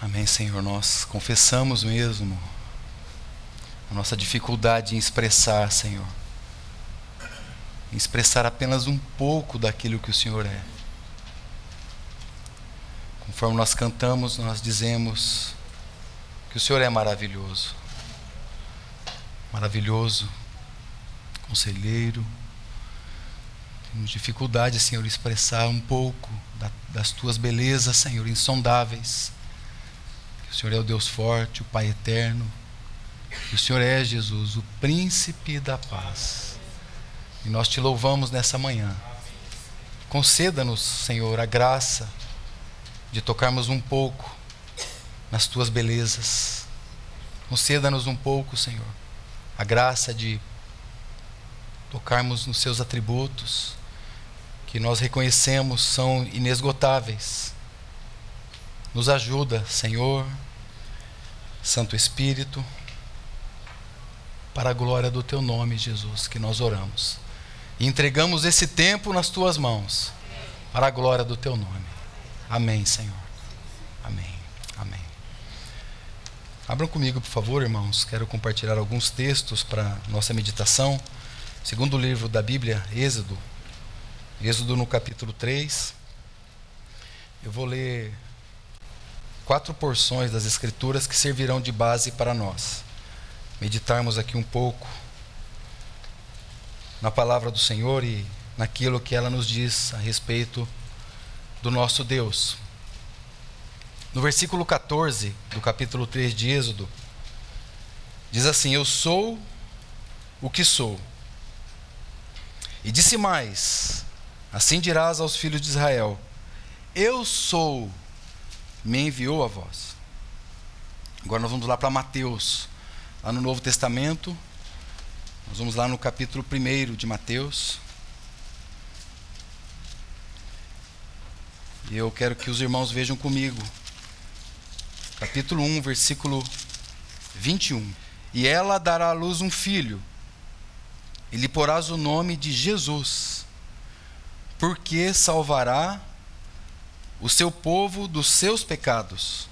Amém, Senhor. Nós confessamos mesmo a nossa dificuldade em expressar, Senhor. Em expressar apenas um pouco daquilo que o Senhor é. Conforme nós cantamos, nós dizemos que o Senhor é maravilhoso. Maravilhoso, conselheiro. Temos dificuldade, Senhor, em expressar um pouco das tuas belezas, Senhor, insondáveis. O Senhor é o Deus forte, o Pai eterno. O Senhor é, Jesus, o príncipe da paz. E nós te louvamos nessa manhã. Conceda-nos, Senhor, a graça de tocarmos um pouco nas tuas belezas. Conceda-nos um pouco, Senhor, a graça de tocarmos nos seus atributos, que nós reconhecemos são inesgotáveis. Nos ajuda, Senhor, Santo Espírito, para a glória do teu nome, Jesus, que nós oramos. E entregamos esse tempo nas tuas mãos, para a glória do teu nome. Amém, Senhor. Amém. Amém. Abram comigo, por favor, irmãos. Quero compartilhar alguns textos para nossa meditação. Segundo livro da Bíblia, Êxodo. Êxodo no capítulo 3. Eu vou ler quatro porções das Escrituras que servirão de base para nós. Meditarmos aqui um pouco na palavra do Senhor e naquilo que ela nos diz a respeito do nosso Deus. No versículo 14 do capítulo 3 de Êxodo, diz assim: Eu sou o que sou. E disse mais: Assim dirás aos filhos de Israel: Eu sou, me enviou a vós. Agora nós vamos lá para Mateus, lá no Novo Testamento. Nós vamos lá no capítulo 1 de Mateus. E eu quero que os irmãos vejam comigo. Capítulo 1, versículo 21. E ela dará à luz um filho, e lhe porás o nome de Jesus, porque salvará o seu povo dos seus pecados.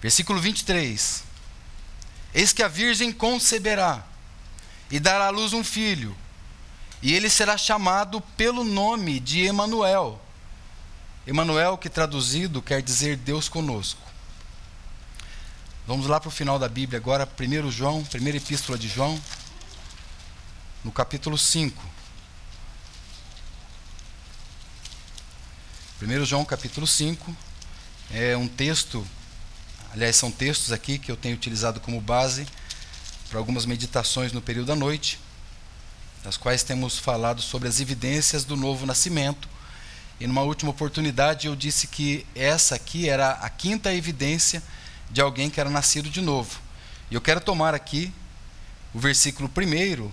Versículo 23. Eis que a virgem conceberá e dará à luz um filho, e ele será chamado pelo nome de Emanuel Emanuel, que traduzido quer dizer Deus conosco. Vamos lá para o final da Bíblia agora, 1 João, primeira epístola de João, no capítulo 5. 1 João capítulo 5 é um texto, aliás, são textos aqui que eu tenho utilizado como base para algumas meditações no período da noite, das quais temos falado sobre as evidências do novo nascimento e numa última oportunidade eu disse que essa aqui era a quinta evidência de alguém que era nascido de novo. E eu quero tomar aqui o versículo primeiro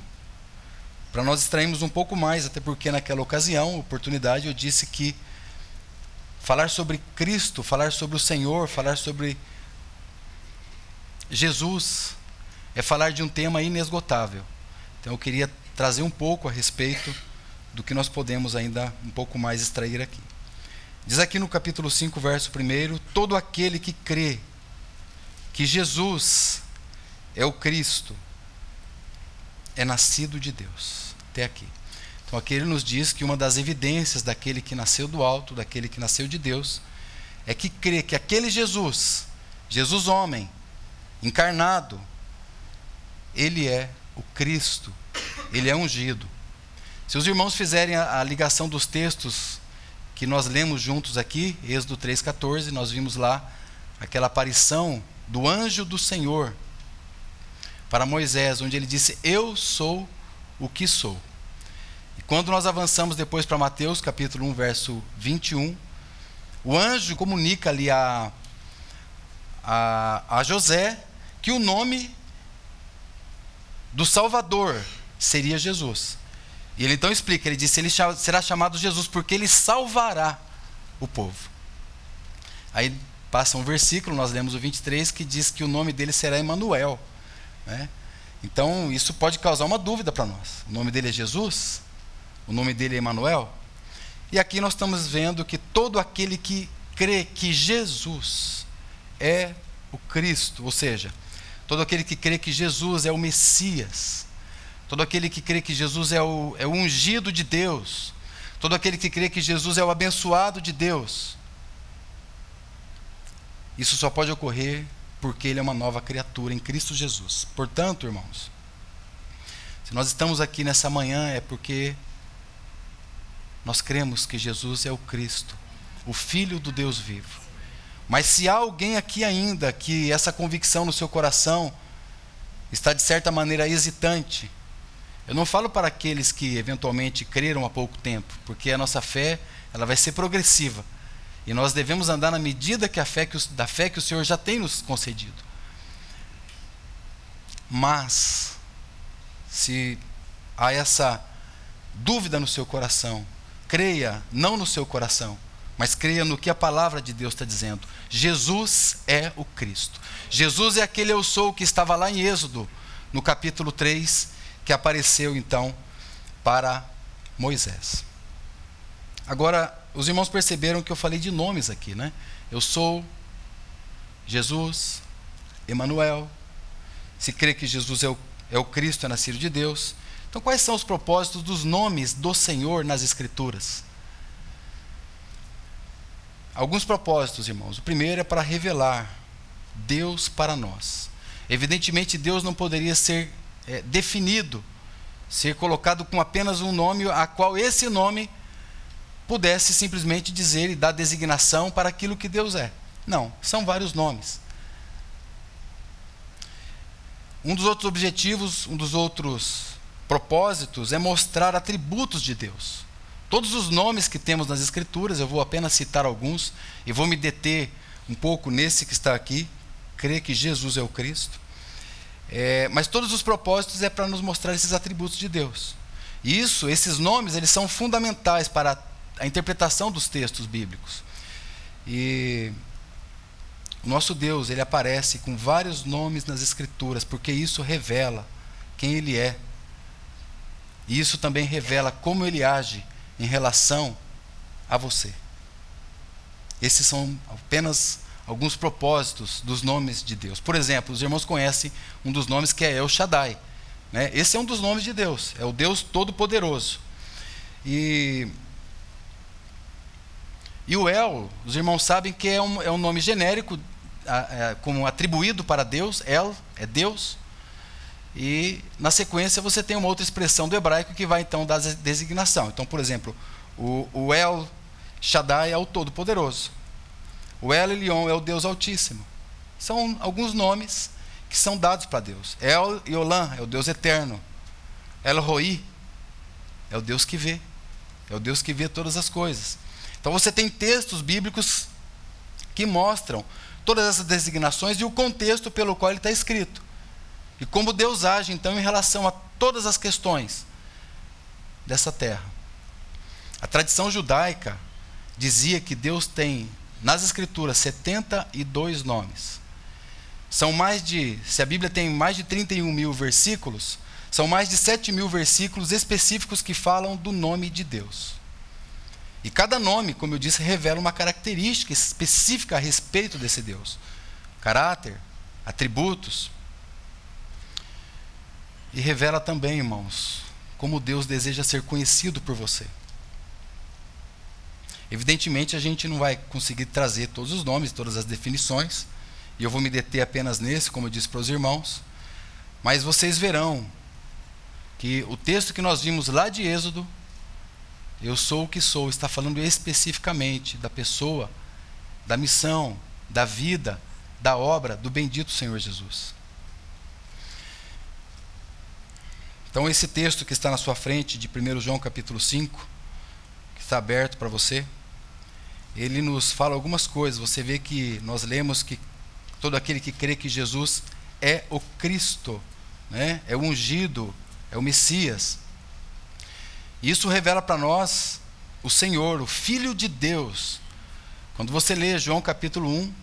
para nós extrairmos um pouco mais, até porque naquela ocasião, oportunidade, eu disse que falar sobre Cristo, falar sobre o Senhor, falar sobre Jesus, é falar de um tema inesgotável. Então eu queria trazer um pouco a respeito do que nós podemos ainda um pouco mais extrair aqui. Diz aqui no capítulo 5, verso 1: Todo aquele que crê que Jesus é o Cristo é nascido de Deus. Até aqui. Então aqui ele nos diz que uma das evidências daquele que nasceu do alto, daquele que nasceu de Deus, é que crê que aquele Jesus, Jesus homem, encarnado, ele é o Cristo, ele é ungido. Se os irmãos fizerem a, a ligação dos textos que nós lemos juntos aqui, Êxodo 3,14, nós vimos lá aquela aparição do anjo do Senhor para Moisés, onde ele disse: Eu sou o que sou. Quando nós avançamos depois para Mateus, capítulo 1, verso 21, o anjo comunica ali a, a, a José que o nome do Salvador seria Jesus. E ele então explica, ele disse, ele será chamado Jesus porque ele salvará o povo. Aí passa um versículo, nós lemos o 23, que diz que o nome dele será Emanuel. Né? Então, isso pode causar uma dúvida para nós. O nome dele é Jesus? O nome dele é Emanuel? E aqui nós estamos vendo que todo aquele que crê que Jesus é o Cristo, ou seja, todo aquele que crê que Jesus é o Messias, todo aquele que crê que Jesus é o, é o ungido de Deus, todo aquele que crê que Jesus é o abençoado de Deus. Isso só pode ocorrer porque ele é uma nova criatura em Cristo Jesus. Portanto, irmãos, se nós estamos aqui nessa manhã é porque nós cremos que Jesus é o Cristo, o Filho do Deus vivo. Mas se há alguém aqui ainda que essa convicção no seu coração está de certa maneira hesitante, eu não falo para aqueles que eventualmente creram há pouco tempo, porque a nossa fé ela vai ser progressiva. E nós devemos andar na medida que a fé que o, da fé que o Senhor já tem nos concedido. Mas, se há essa dúvida no seu coração, creia não no seu coração, mas creia no que a palavra de Deus está dizendo. Jesus é o Cristo. Jesus é aquele eu sou que estava lá em Êxodo, no capítulo 3, que apareceu então para Moisés. Agora, os irmãos perceberam que eu falei de nomes aqui, né? Eu sou Jesus, Emanuel. Se crê que Jesus é o, é o Cristo, é nascido de Deus. Então, quais são os propósitos dos nomes do Senhor nas Escrituras? Alguns propósitos, irmãos. O primeiro é para revelar Deus para nós. Evidentemente, Deus não poderia ser é, definido, ser colocado com apenas um nome, a qual esse nome pudesse simplesmente dizer e dar designação para aquilo que Deus é. Não, são vários nomes. Um dos outros objetivos, um dos outros propósitos é mostrar atributos de Deus. Todos os nomes que temos nas Escrituras, eu vou apenas citar alguns e vou me deter um pouco nesse que está aqui, crer que Jesus é o Cristo. É, mas todos os propósitos é para nos mostrar esses atributos de Deus. E isso, esses nomes, eles são fundamentais para a interpretação dos textos bíblicos. E o nosso Deus, ele aparece com vários nomes nas Escrituras, porque isso revela quem ele é. E isso também revela como ele age em relação a você. Esses são apenas alguns propósitos dos nomes de Deus. Por exemplo, os irmãos conhecem um dos nomes que é El Shaddai. Né? Esse é um dos nomes de Deus, é o Deus Todo-Poderoso. E e o El, os irmãos sabem que é um, é um nome genérico, é, como atribuído para Deus, El é Deus. E na sequência você tem uma outra expressão do hebraico que vai então dar designação. Então, por exemplo, o, o El Shaddai é o Todo-Poderoso. O El Elyon é o Deus Altíssimo. São alguns nomes que são dados para Deus. El Yolan é o Deus Eterno. El Roi é o Deus que vê. É o Deus que vê todas as coisas. Então você tem textos bíblicos que mostram todas essas designações e o contexto pelo qual ele está escrito. E como Deus age, então, em relação a todas as questões dessa terra. A tradição judaica dizia que Deus tem, nas Escrituras, 72 nomes. São mais de, se a Bíblia tem mais de 31 mil versículos, são mais de 7 mil versículos específicos que falam do nome de Deus. E cada nome, como eu disse, revela uma característica específica a respeito desse Deus: caráter, atributos. E revela também, irmãos, como Deus deseja ser conhecido por você. Evidentemente, a gente não vai conseguir trazer todos os nomes, todas as definições, e eu vou me deter apenas nesse, como eu disse para os irmãos, mas vocês verão que o texto que nós vimos lá de Êxodo eu sou o que sou, está falando especificamente da pessoa, da missão, da vida, da obra do bendito Senhor Jesus. Então, esse texto que está na sua frente, de 1 João capítulo 5, que está aberto para você, ele nos fala algumas coisas. Você vê que nós lemos que todo aquele que crê que Jesus é o Cristo, né? é o ungido, é o Messias. Isso revela para nós o Senhor, o Filho de Deus. Quando você lê João capítulo 1,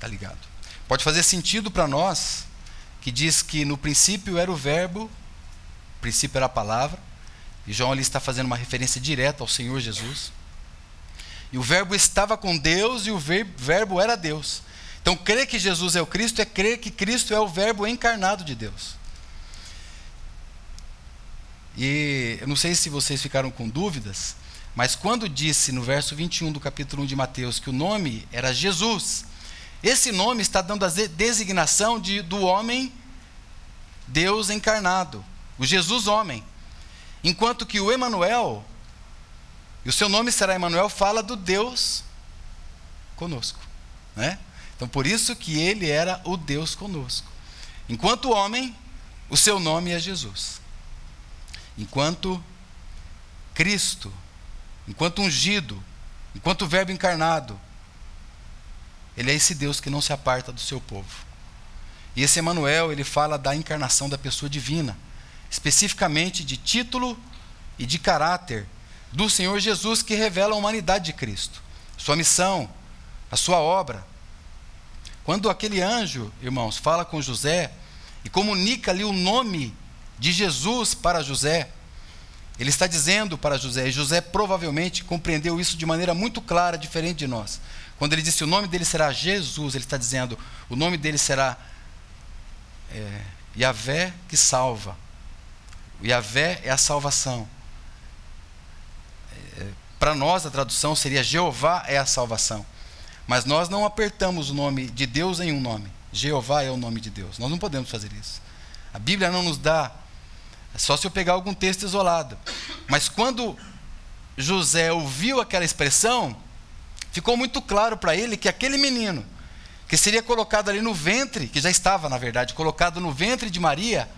Tá ligado? Pode fazer sentido para nós que diz que no princípio era o verbo, princípio era a palavra, e João ali está fazendo uma referência direta ao Senhor Jesus. E o verbo estava com Deus e o verbo era Deus. Então, crer que Jesus é o Cristo é crer que Cristo é o verbo encarnado de Deus. E eu não sei se vocês ficaram com dúvidas, mas quando disse no verso 21 do capítulo 1 de Mateus que o nome era Jesus, esse nome está dando a designação de, do homem Deus encarnado, o Jesus homem. Enquanto que o Emanuel, e o seu nome será Emanuel, fala do Deus conosco, né? Então por isso que ele era o Deus conosco. Enquanto homem, o seu nome é Jesus. Enquanto Cristo, enquanto ungido, enquanto verbo encarnado, ele é esse Deus que não se aparta do seu povo. E esse Emanuel, ele fala da encarnação da pessoa divina, especificamente de título e de caráter do Senhor Jesus que revela a humanidade de Cristo, sua missão, a sua obra. Quando aquele anjo, irmãos, fala com José e comunica ali o nome de Jesus para José, ele está dizendo para José, e José provavelmente compreendeu isso de maneira muito clara, diferente de nós. Quando ele disse o nome dele será Jesus, ele está dizendo o nome dele será é, Yahvé que salva. O Yahvé é a salvação. É, Para nós a tradução seria Jeová é a salvação. Mas nós não apertamos o nome de Deus em um nome. Jeová é o nome de Deus. Nós não podemos fazer isso. A Bíblia não nos dá, é só se eu pegar algum texto isolado. Mas quando José ouviu aquela expressão, ficou muito claro para ele que aquele menino, que seria colocado ali no ventre, que já estava, na verdade, colocado no ventre de Maria,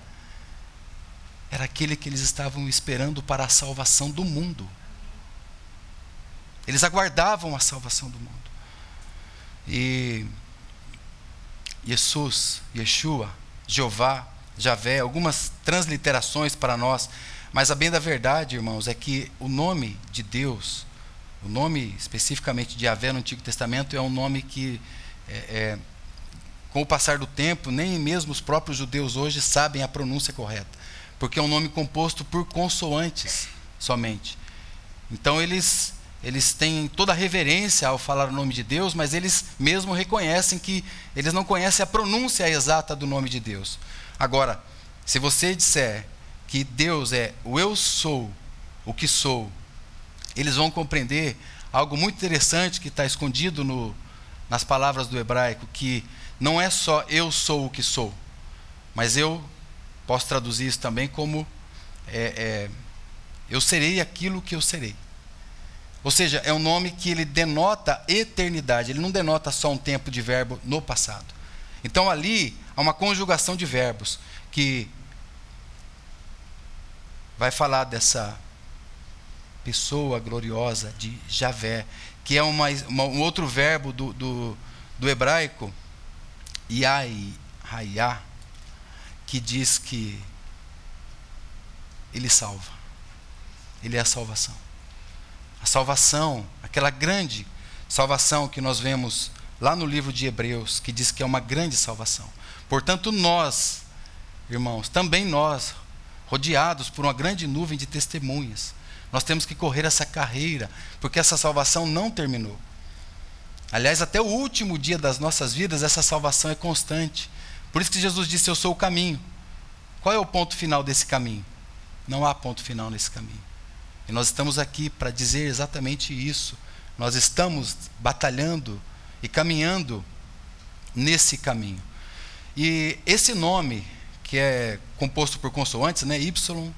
era aquele que eles estavam esperando para a salvação do mundo. Eles aguardavam a salvação do mundo. E Jesus, Yeshua, Jeová, Javé, algumas transliterações para nós, mas a bem da verdade, irmãos, é que o nome de Deus o nome especificamente de Yahvé no Antigo Testamento é um nome que, é, é, com o passar do tempo, nem mesmo os próprios judeus hoje sabem a pronúncia correta, porque é um nome composto por consoantes somente. Então eles eles têm toda a reverência ao falar o nome de Deus, mas eles mesmo reconhecem que eles não conhecem a pronúncia exata do nome de Deus. Agora, se você disser que Deus é o eu sou, o que sou, eles vão compreender algo muito interessante que está escondido no, nas palavras do hebraico, que não é só eu sou o que sou, mas eu posso traduzir isso também como é, é, eu serei aquilo que eu serei. Ou seja, é um nome que ele denota eternidade, ele não denota só um tempo de verbo no passado. Então ali há uma conjugação de verbos que vai falar dessa pessoa gloriosa de Javé, que é uma, uma, um outro verbo do, do, do hebraico, Yai, Hayá, que diz que ele salva. Ele é a salvação. A salvação, aquela grande salvação que nós vemos lá no livro de Hebreus, que diz que é uma grande salvação. Portanto, nós, irmãos, também nós, rodeados por uma grande nuvem de testemunhas, nós temos que correr essa carreira, porque essa salvação não terminou. Aliás, até o último dia das nossas vidas, essa salvação é constante. Por isso que Jesus disse: Eu sou o caminho. Qual é o ponto final desse caminho? Não há ponto final nesse caminho. E nós estamos aqui para dizer exatamente isso. Nós estamos batalhando e caminhando nesse caminho. E esse nome, que é composto por consoantes, né, Y,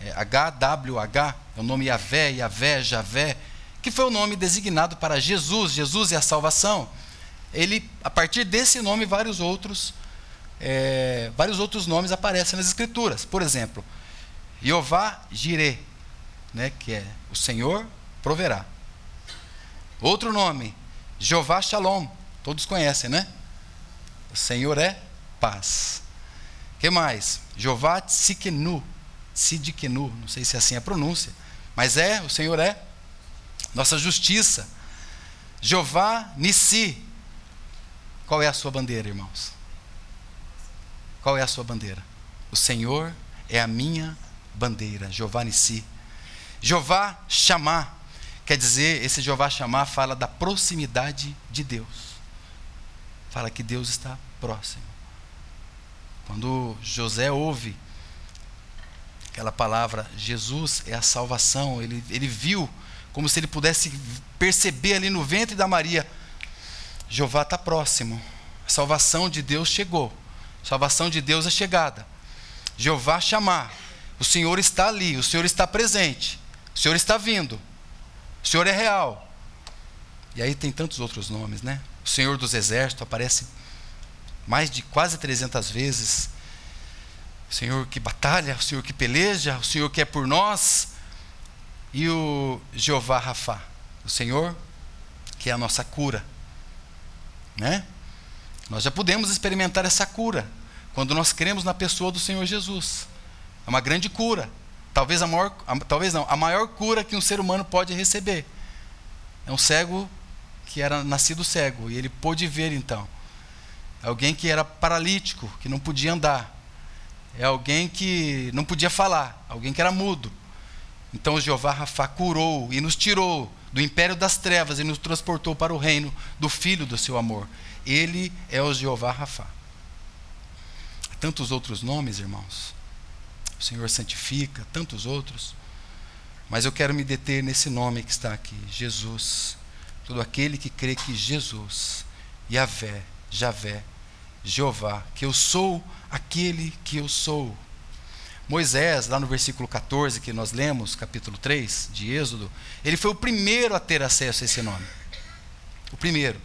é, HWH, é o nome Yahvé, Yahvé, Javé, que foi o nome designado para Jesus, Jesus é a salvação. Ele, a partir desse nome, vários outros, é, vários outros nomes aparecem nas Escrituras. Por exemplo, Jeová Jireh, né, que é o Senhor proverá. Outro nome, Jeová Shalom, todos conhecem, né? O Senhor é paz. que mais? Jeová Tzikenu, Sidkenu, não sei se é assim a pronúncia, mas é, o Senhor é nossa justiça. Jeová Nissi. Qual é a sua bandeira, irmãos? qual é a sua bandeira? O Senhor é a minha bandeira, Jeová Nissi. Jeová chamar, quer dizer, esse Jeová chamar fala da proximidade de Deus. Fala que Deus está próximo. Quando José ouve aquela palavra, Jesus é a salvação, ele, ele viu como se ele pudesse perceber ali no ventre da Maria: Jeová está próximo, a salvação de Deus chegou, a salvação de Deus é chegada. Jeová chamar, o Senhor está ali, o Senhor está presente, o Senhor está vindo, o Senhor é real. E aí tem tantos outros nomes, né? O Senhor dos Exércitos aparece mais de quase 300 vezes. O Senhor que batalha, o Senhor que peleja, o Senhor que é por nós, e o Jeová Rafa, o Senhor que é a nossa cura, né? Nós já podemos experimentar essa cura quando nós cremos na pessoa do Senhor Jesus. É uma grande cura. Talvez a maior, a, talvez não, a maior cura que um ser humano pode receber. É um cego que era nascido cego e ele pôde ver então. Alguém que era paralítico, que não podia andar. É alguém que não podia falar, alguém que era mudo. Então o Jeová Rafa curou e nos tirou do império das trevas e nos transportou para o reino do Filho do seu amor. Ele é o Jeová Rafa. Tantos outros nomes, irmãos. O Senhor santifica, tantos outros. Mas eu quero me deter nesse nome que está aqui, Jesus. Todo aquele que crê que Jesus, Yahvé, Javé, Jeová, que eu sou aquele que eu sou. Moisés, lá no versículo 14 que nós lemos, capítulo 3 de Êxodo, ele foi o primeiro a ter acesso a esse nome. O primeiro.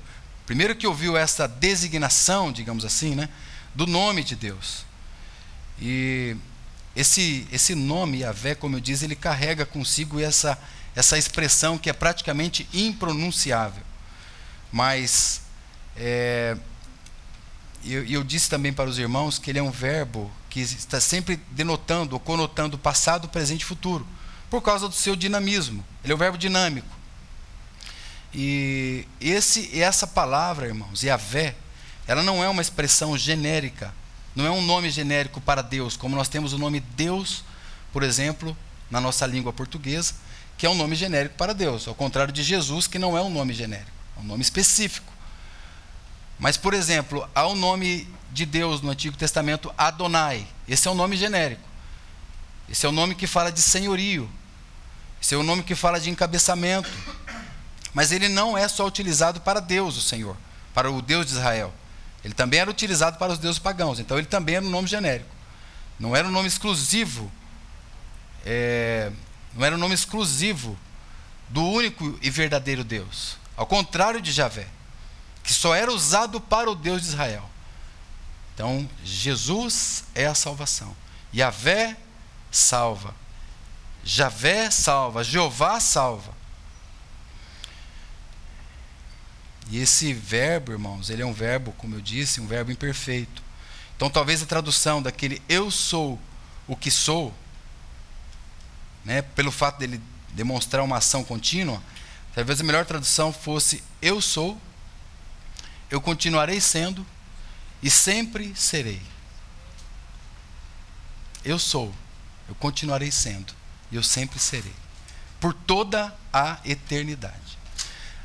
O primeiro que ouviu essa designação, digamos assim, né, do nome de Deus. E esse, esse nome, Yahvé, como eu disse, ele carrega consigo essa, essa expressão que é praticamente impronunciável. Mas é, eu, eu disse também para os irmãos que ele é um verbo que está sempre denotando ou conotando passado, presente e futuro, por causa do seu dinamismo. Ele é um verbo dinâmico. E esse, essa palavra, irmãos, Yahvé, ela não é uma expressão genérica, não é um nome genérico para Deus, como nós temos o nome Deus, por exemplo, na nossa língua portuguesa, que é um nome genérico para Deus, ao contrário de Jesus, que não é um nome genérico, é um nome específico. Mas, por exemplo, há o um nome de Deus no Antigo Testamento, Adonai. Esse é um nome genérico. Esse é o um nome que fala de senhorio. Esse é o um nome que fala de encabeçamento. Mas ele não é só utilizado para Deus, o Senhor, para o Deus de Israel. Ele também era utilizado para os deuses pagãos. Então ele também era um nome genérico. Não era um nome exclusivo. É, não era um nome exclusivo do único e verdadeiro Deus. Ao contrário de Javé, que só era usado para o Deus de Israel. Então, Jesus é a salvação. Yahvé salva. Javé salva. Jeová salva. E esse verbo, irmãos, ele é um verbo, como eu disse, um verbo imperfeito. Então, talvez a tradução daquele eu sou o que sou, né, pelo fato dele demonstrar uma ação contínua, talvez a melhor tradução fosse eu sou, eu continuarei sendo e sempre serei. Eu sou, eu continuarei sendo e eu sempre serei. Por toda a eternidade.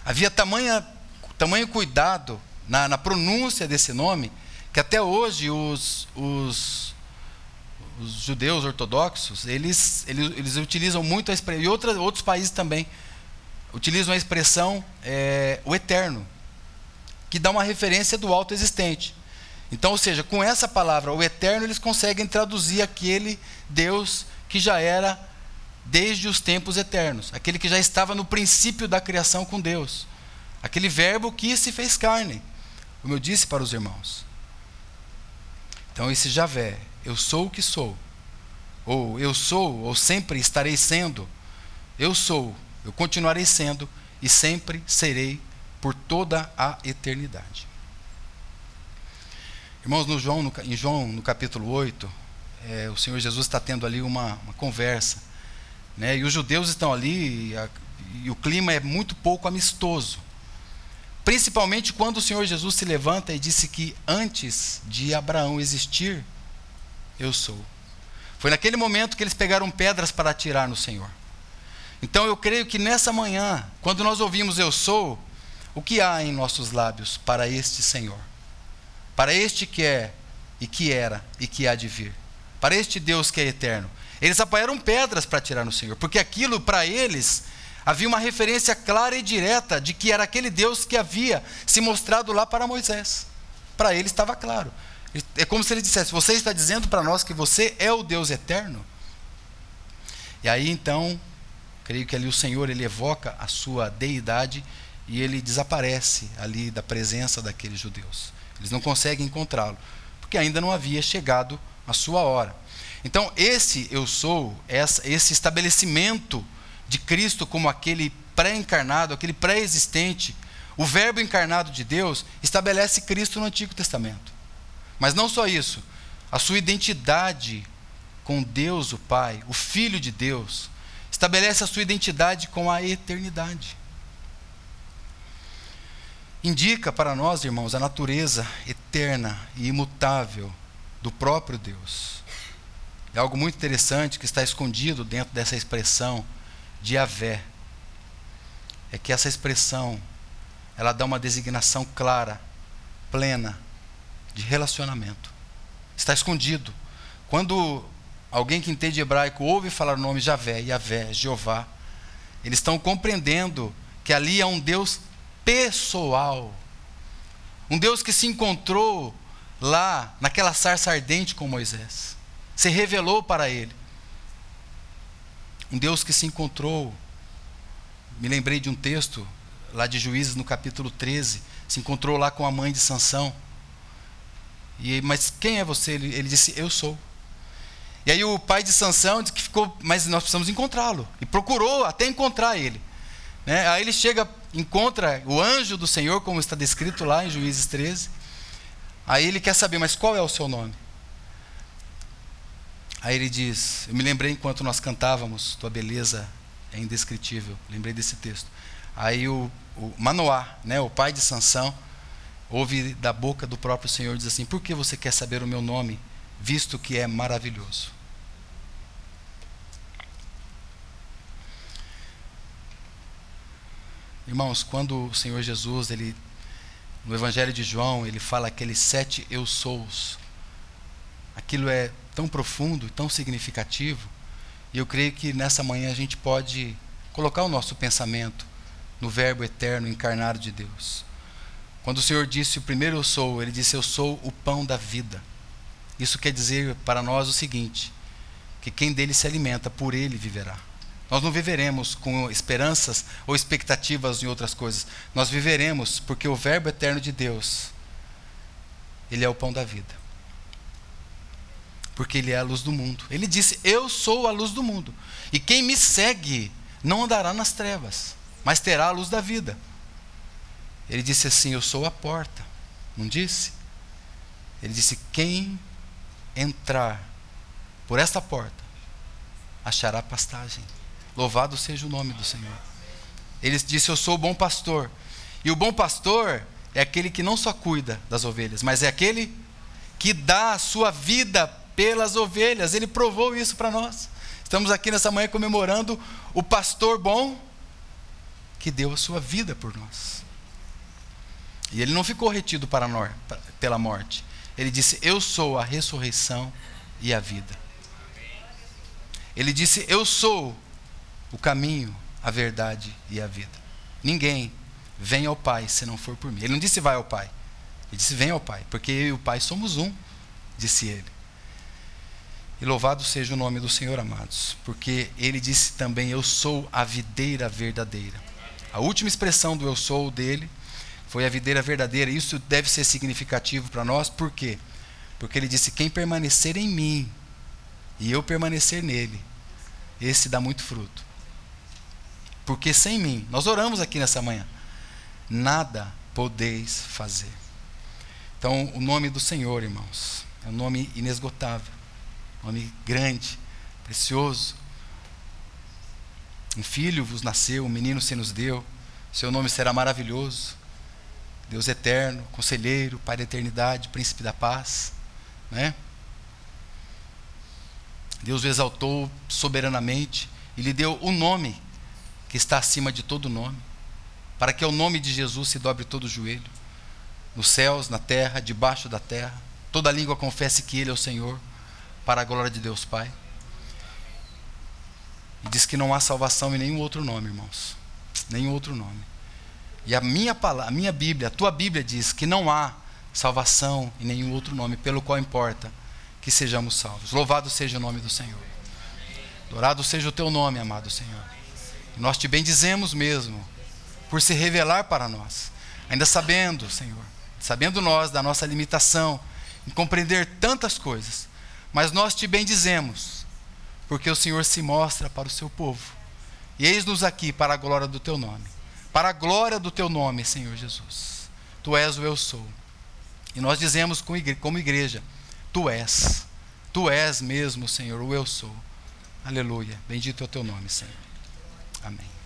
Havia tamanha, tamanho cuidado na, na pronúncia desse nome que até hoje os, os, os judeus ortodoxos eles, eles, eles utilizam muito a expressão, e outras, outros países também utilizam a expressão é, o eterno, que dá uma referência do alto existente. Então, ou seja, com essa palavra, o eterno, eles conseguem traduzir aquele Deus que já era desde os tempos eternos, aquele que já estava no princípio da criação com Deus, aquele verbo que se fez carne, como eu disse para os irmãos. Então, esse Javé, eu sou o que sou, ou eu sou, ou sempre estarei sendo, eu sou, eu continuarei sendo e sempre serei por toda a eternidade. Irmãos, no João, no, em João, no capítulo 8, é, o Senhor Jesus está tendo ali uma, uma conversa. Né, e os judeus estão ali, e, a, e o clima é muito pouco amistoso. Principalmente quando o Senhor Jesus se levanta e disse que antes de Abraão existir, eu sou. Foi naquele momento que eles pegaram pedras para atirar no Senhor. Então eu creio que nessa manhã, quando nós ouvimos eu sou, o que há em nossos lábios para este Senhor? Para este que é e que era e que há de vir. Para este Deus que é eterno. Eles apoiaram pedras para atirar no Senhor, porque aquilo para eles havia uma referência clara e direta de que era aquele Deus que havia se mostrado lá para Moisés. Para ele estava claro. É como se ele dissesse: Você está dizendo para nós que você é o Deus eterno? E aí então, creio que ali o Senhor ele evoca a sua deidade e ele desaparece ali da presença daqueles judeus. Eles não conseguem encontrá-lo, porque ainda não havia chegado a sua hora. Então, esse eu sou, esse estabelecimento de Cristo como aquele pré-encarnado, aquele pré-existente, o Verbo encarnado de Deus, estabelece Cristo no Antigo Testamento. Mas não só isso, a sua identidade com Deus, o Pai, o Filho de Deus, estabelece a sua identidade com a eternidade. Indica para nós, irmãos, a natureza eterna e imutável do próprio Deus. É algo muito interessante que está escondido dentro dessa expressão de Avé. É que essa expressão, ela dá uma designação clara, plena, de relacionamento. Está escondido. Quando alguém que entende hebraico ouve falar o nome Javé, Yavé, Jeová, eles estão compreendendo que ali é um Deus pessoal. Um Deus que se encontrou lá naquela sarça ardente com Moisés se revelou para ele. Um Deus que se encontrou. Me lembrei de um texto lá de Juízes no capítulo 13, se encontrou lá com a mãe de Sansão. E mas quem é você? Ele, ele disse: "Eu sou". E aí o pai de Sansão disse que ficou, mas nós precisamos encontrá-lo. E procurou até encontrar ele. Né? Aí ele chega, encontra o anjo do Senhor, como está descrito lá em Juízes 13. Aí ele quer saber, mas qual é o seu nome? Aí ele diz: Eu me lembrei enquanto nós cantávamos, Tua beleza é indescritível. Lembrei desse texto. Aí o, o Manoá, né, o pai de Sansão, ouve da boca do próprio Senhor diz assim: Por que você quer saber o meu nome, visto que é maravilhoso? Irmãos, quando o Senhor Jesus, ele no Evangelho de João, ele fala aqueles sete eu sous. Aquilo é tão profundo, tão significativo. E eu creio que nessa manhã a gente pode colocar o nosso pensamento no Verbo eterno encarnado de Deus. Quando o Senhor disse o primeiro eu sou, ele disse eu sou o pão da vida. Isso quer dizer para nós o seguinte: que quem dele se alimenta, por ele viverá. Nós não viveremos com esperanças ou expectativas em outras coisas. Nós viveremos porque o Verbo eterno de Deus, ele é o pão da vida porque ele é a luz do mundo. Ele disse: Eu sou a luz do mundo. E quem me segue não andará nas trevas, mas terá a luz da vida. Ele disse assim: Eu sou a porta. Não disse? Ele disse: Quem entrar por esta porta achará pastagem. Louvado seja o nome do Senhor. Ele disse: Eu sou o bom pastor. E o bom pastor é aquele que não só cuida das ovelhas, mas é aquele que dá a sua vida pelas ovelhas. Ele provou isso para nós. Estamos aqui nessa manhã comemorando o pastor bom que deu a sua vida por nós. E ele não ficou retido para nós, pela morte. Ele disse: Eu sou a ressurreição e a vida. Ele disse: Eu sou o caminho, a verdade e a vida. Ninguém vem ao Pai se não for por mim. Ele não disse vai ao Pai. Ele disse vem ao Pai, porque eu e o Pai somos um, disse ele. E louvado seja o nome do Senhor, amados, porque ele disse também: Eu sou a videira verdadeira. A última expressão do eu sou dele foi a videira verdadeira. Isso deve ser significativo para nós, por quê? Porque ele disse: Quem permanecer em mim e eu permanecer nele, esse dá muito fruto. Porque sem mim, nós oramos aqui nessa manhã, nada podeis fazer. Então, o nome do Senhor, irmãos, é um nome inesgotável nome grande, precioso. Um filho vos nasceu, um menino se nos deu, seu nome será maravilhoso. Deus eterno, conselheiro, Pai da eternidade, príncipe da paz, né? Deus o exaltou soberanamente e lhe deu o nome que está acima de todo nome, para que ao nome de Jesus se dobre todo o joelho, nos céus, na terra, debaixo da terra, toda língua confesse que Ele é o Senhor, para a glória de Deus Pai. E diz que não há salvação em nenhum outro nome, irmãos. Nenhum outro nome. E a minha palavra, a minha Bíblia, a tua Bíblia diz que não há salvação em nenhum outro nome, pelo qual importa que sejamos salvos. Louvado seja o nome do Senhor. Dourado seja o teu nome, amado Senhor. Nós te bendizemos mesmo por se revelar para nós, ainda sabendo, Senhor, sabendo nós da nossa limitação em compreender tantas coisas, mas nós te bendizemos porque o Senhor se mostra para o seu povo. E eis-nos aqui para a glória do teu nome. Para a glória do teu nome, Senhor Jesus. Tu és o eu sou. E nós dizemos como igreja: Tu és. Tu és mesmo, Senhor, o eu sou. Aleluia. Bendito é o teu nome, Senhor. Amém.